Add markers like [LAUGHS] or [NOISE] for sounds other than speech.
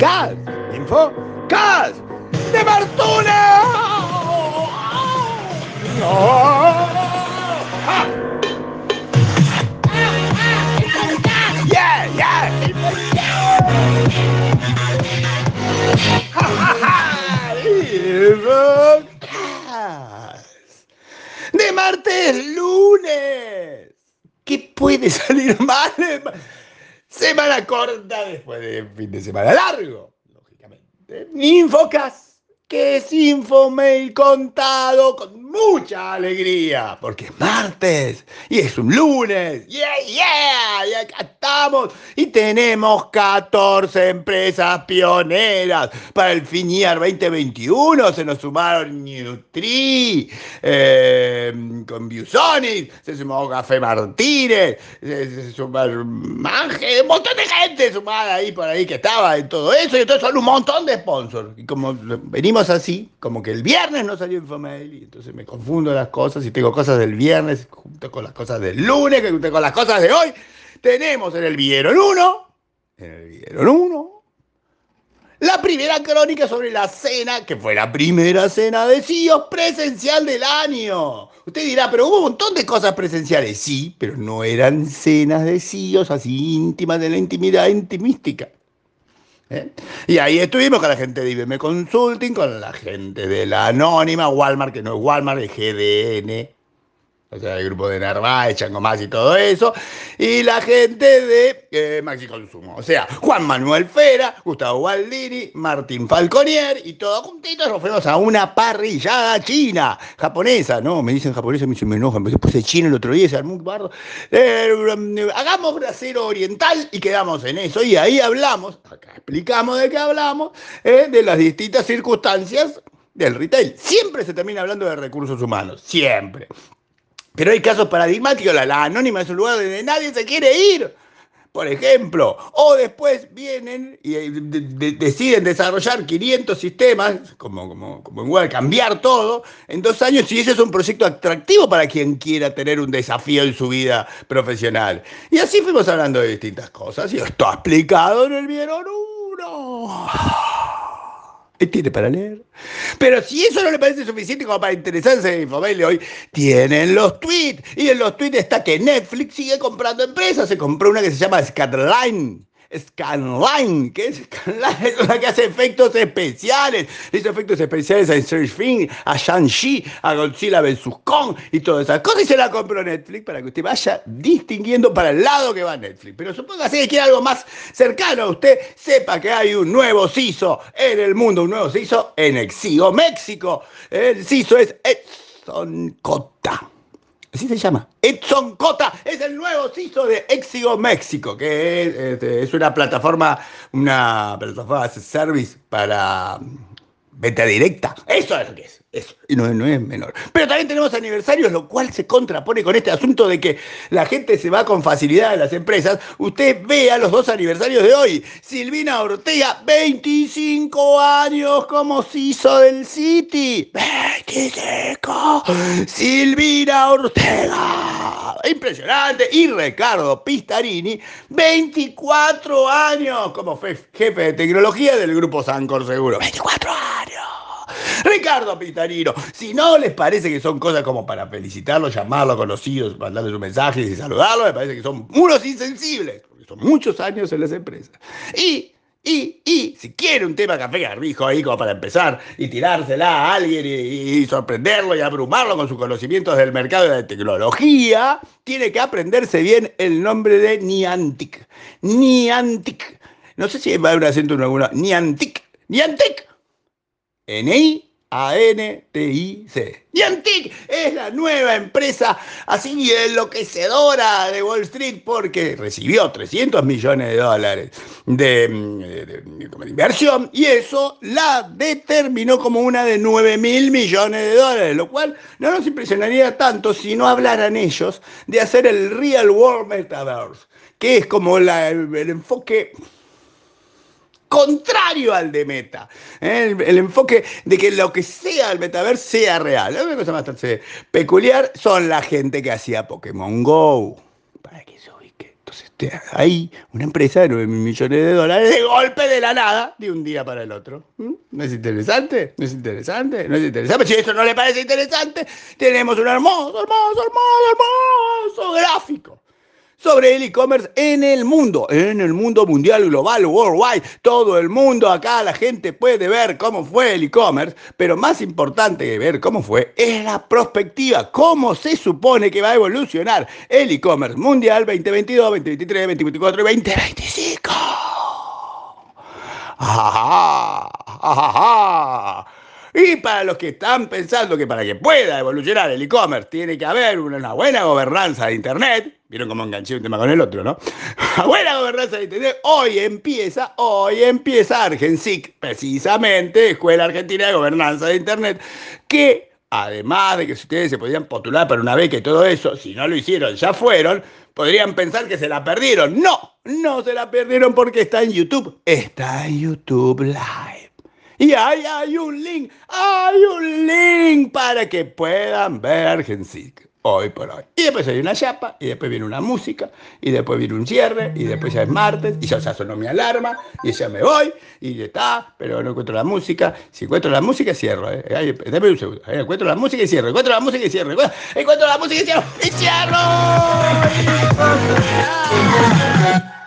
CAS, Info, CAS, de Martuna. Yeah, yeah. Info, CAS. De martes, lunes. ¿Qué puede salir mal? Semana corta después de fin de semana largo, lógicamente. Infocas, que es Infomail contado con mucha alegría, porque es martes y es un lunes. ¡Yeah, yeah! Y y tenemos 14 empresas pioneras para el FINIAR 2021. Se nos sumaron Nutri, eh, con Biusonic, se sumó Café Martínez, se, se Manje, un montón de gente sumada ahí por ahí que estaba en todo eso. Y entonces son un montón de sponsors. Y como venimos así, como que el viernes no salió Infomail, y entonces me confundo las cosas y tengo cosas del viernes junto con las cosas del lunes, junto con las cosas de hoy. Tenemos en el Vieron 1, en el Vieron 1, la primera crónica sobre la cena, que fue la primera cena de CIOs presencial del año. Usted dirá, pero hubo un montón de cosas presenciales. Sí, pero no eran cenas de CIOs así íntimas de la intimidad intimística. ¿Eh? Y ahí estuvimos con la gente de IBM Consulting, con la gente de la Anónima, Walmart, que no es Walmart, es GDN, o sea, el grupo de Narváez, Chango Más y todo eso, y la gente de eh, Maxi Consumo, o sea, Juan Manuel Fera, Gustavo Baldini, Martín Falconier, y todos juntitos nos fuimos a una parrillada china, japonesa, no, me dicen japonesa, me, me enojan, me puse chino el otro día, se armó un bardo, eh, hagamos brasero oriental y quedamos en eso, y ahí hablamos, acá explicamos de qué hablamos, eh, de las distintas circunstancias del retail. Siempre se termina hablando de recursos humanos, siempre. Pero hay casos paradigmáticos, la, la, anónima es un lugar donde nadie se quiere ir, por ejemplo. O después vienen y de, de, deciden desarrollar 500 sistemas, como, como, como en Google, cambiar todo en dos años, y ese es un proyecto atractivo para quien quiera tener un desafío en su vida profesional. Y así fuimos hablando de distintas cosas, y esto explicado en el Vieron Uno tiene para leer. Pero si eso no le parece suficiente como para interesarse en Infomail hoy, tienen los tweets. Y en los tweets está que Netflix sigue comprando empresas. Se compró una que se llama Scanline. Scanline, ¿qué es Scanline? [LAUGHS] Es una que hace efectos especiales. Hizo efectos especiales a Stranger Things, a Shang-Chi, a Godzilla vs. Kong y todas esas cosas. Y se la compró Netflix para que usted vaya distinguiendo para el lado que va Netflix. Pero supóngase que quiere algo más cercano a usted, sepa que hay un nuevo CISO en el mundo, un nuevo CISO en Exigo, México. El CISO es Edson Cota. Así se llama. Edson Cota es el nuevo CISO de Exigo México, que es, es, es, una plataforma, una plataforma de service para venta directa. Eso es lo que es. Eso. Y no, no, es menor. Pero también tenemos aniversarios, lo cual se contrapone con este asunto de que la gente se va con facilidad a las empresas. Usted vea los dos aniversarios de hoy. Silvina Ortega, 25 años como CISO del City. 25. Silvina Ortega. Impresionante. Y Ricardo Pistarini, 24 años como jefe de tecnología del grupo Sancor Seguro. 24 años. Ricardo Pitarino, si no les parece que son cosas como para felicitarlo, llamarlo, conocidos, mandarle un mensaje y saludarlo, me parece que son unos insensibles, porque son muchos años en las empresas. Y y, y, si quiere un tema café garbijo ahí como para empezar y tirársela a alguien y, sorprenderlo y abrumarlo con sus conocimientos del mercado de la tecnología, tiene que aprenderse bien el nombre de Niantic. Niantic. No sé si va a haber un acento en alguna. Niantic. Niantic. N-I. A-N-T-I-C. Niantic es la nueva empresa así enloquecedora de Wall Street porque recibió 300 millones de dólares de, de, inversión y eso la determinó como una de 9 mil millones de dólares, lo cual no nos impresionaría tanto si no hablaran ellos de hacer el Real World Metaverse, que es como el enfoque contrario al de Meta. ¿eh? El, enfoque de que lo que sea el metaverso sea real. Una cosa bastante peculiar son la gente que hacía Pokémon Go. Para que se ubique. Entonces, este, hay una empresa de 9 mil millones de dólares de golpe de la nada, de un día para el otro. ¿Mm? ¿No es interesante? ¿No es interesante? ¿No es interesante? Si esto no le parece interesante, tenemos un hermoso, hermoso, hermoso, hermoso gráfico sobre el e-commerce en el mundo, en el mundo mundial, global, worldwide. Todo el mundo acá, la gente puede ver cómo fue el e-commerce, pero más importante que ver cómo fue es la perspectiva, cómo se supone que va a evolucionar el e-commerce mundial 2022, 2023, 2024 y 2025. Y para los que están pensando que para que pueda evolucionar el e-commerce tiene que haber una buena gobernanza de Internet, vieron cómo enganché un tema con el otro, ¿no? [LAUGHS] Una buena gobernanza de Internet, hoy empieza, hoy empieza Argensic, precisamente, Escuela Argentina de Gobernanza de Internet, que además de que si ustedes se podían postular para una beca y todo eso, si no lo hicieron, ya fueron, podrían pensar que se la perdieron. No, no se la perdieron porque está en YouTube. Está en YouTube Live. Y ahí hay un link, hay un link para que puedan ver Gensic hoy por hoy. Y después hay una chapa, y después viene una música, y después viene un cierre, y después ya es martes, y ya, ya sonó mi alarma, y ya me voy, y ya está, pero no encuentro la música. Si encuentro la música, cierro. ¿eh? Ahí, un segundo. encuentro la música y cierro. Encuentro la música y cierro. Encuentro la música y cierro. ¡Y cierro! [LAUGHS]